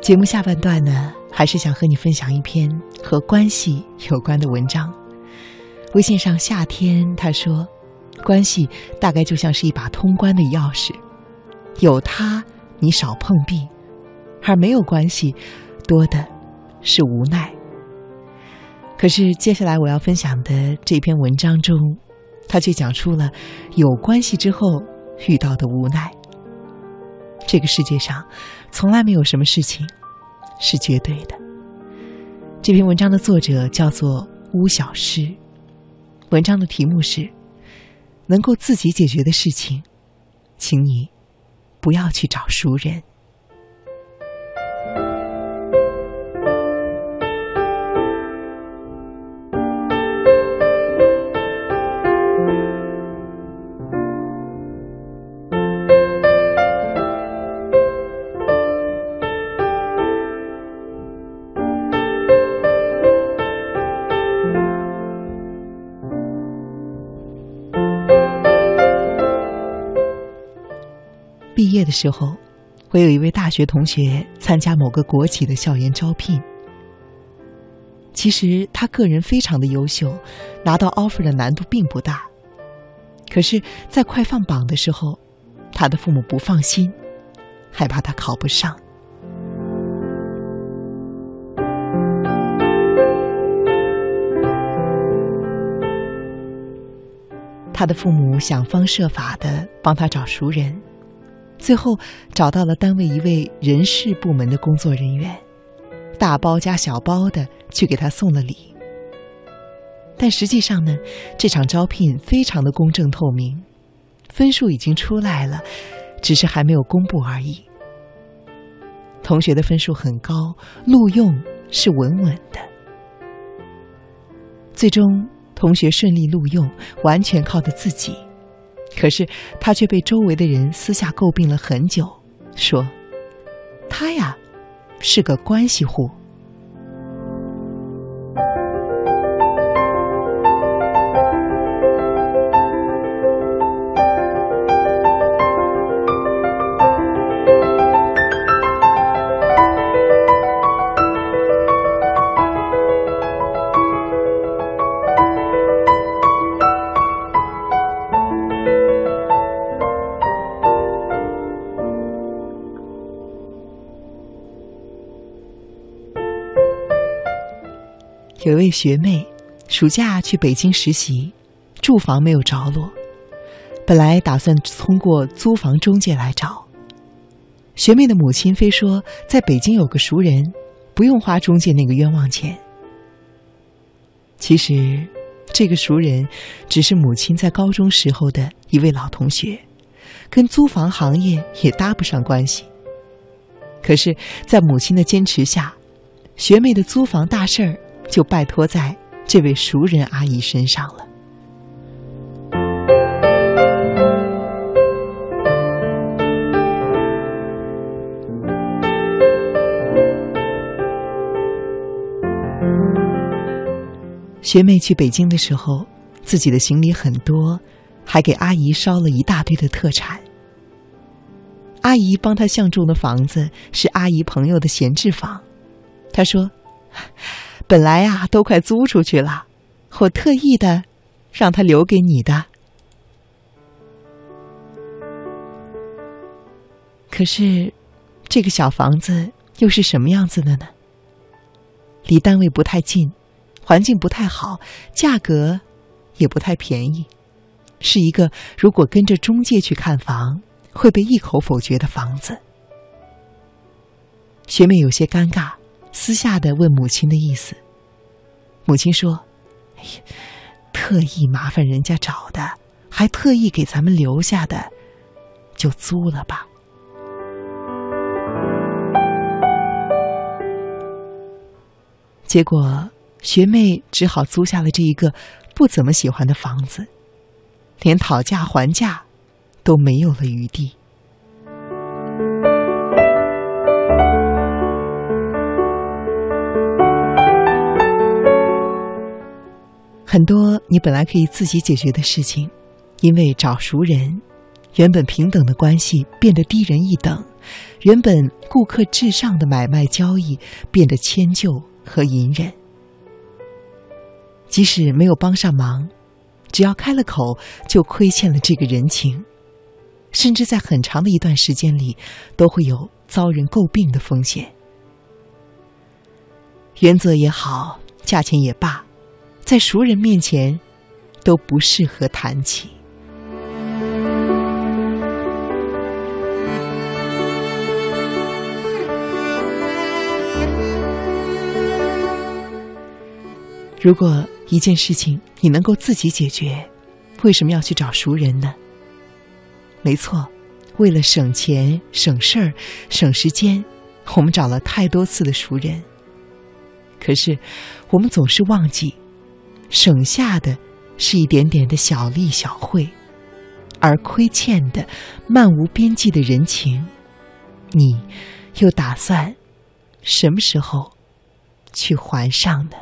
节目下半段呢，还是想和你分享一篇和关系有关的文章。微信上夏天他说，关系大概就像是一把通关的钥匙，有它你少碰壁，而没有关系，多的是无奈。可是接下来我要分享的这篇文章中，他却讲出了有关系之后遇到的无奈。这个世界上，从来没有什么事情是绝对的。这篇文章的作者叫做巫小诗，文章的题目是：能够自己解决的事情，请你不要去找熟人。毕业的时候，我有一位大学同学参加某个国企的校园招聘。其实他个人非常的优秀，拿到 offer 的难度并不大。可是，在快放榜的时候，他的父母不放心，害怕他考不上。他的父母想方设法的帮他找熟人。最后找到了单位一位人事部门的工作人员，大包加小包的去给他送了礼。但实际上呢，这场招聘非常的公正透明，分数已经出来了，只是还没有公布而已。同学的分数很高，录用是稳稳的。最终，同学顺利录用，完全靠的自己。可是他却被周围的人私下诟病了很久，说：“他呀，是个关系户。”有一位学妹，暑假去北京实习，住房没有着落，本来打算通过租房中介来找。学妹的母亲非说在北京有个熟人，不用花中介那个冤枉钱。其实，这个熟人只是母亲在高中时候的一位老同学，跟租房行业也搭不上关系。可是，在母亲的坚持下，学妹的租房大事儿。就拜托在这位熟人阿姨身上了。学妹去北京的时候，自己的行李很多，还给阿姨捎了一大堆的特产。阿姨帮她相中的房子是阿姨朋友的闲置房，她说。本来呀，都快租出去了，我特意的让他留给你的。可是，这个小房子又是什么样子的呢？离单位不太近，环境不太好，价格也不太便宜，是一个如果跟着中介去看房会被一口否决的房子。学妹有些尴尬。私下的问母亲的意思，母亲说：“哎呀，特意麻烦人家找的，还特意给咱们留下的，就租了吧。”结果学妹只好租下了这一个不怎么喜欢的房子，连讨价还价都没有了余地。很多你本来可以自己解决的事情，因为找熟人，原本平等的关系变得低人一等，原本顾客至上的买卖交易变得迁就和隐忍。即使没有帮上忙，只要开了口，就亏欠了这个人情，甚至在很长的一段时间里，都会有遭人诟病的风险。原则也好，价钱也罢，在熟人面前，都不适合谈起。如果一件事情你能够自己解决，为什么要去找熟人呢？没错，为了省钱、省事儿、省时间，我们找了太多次的熟人。可是，我们总是忘记，省下的是一点点的小利小惠，而亏欠的漫无边际的人情，你又打算什么时候去还上呢？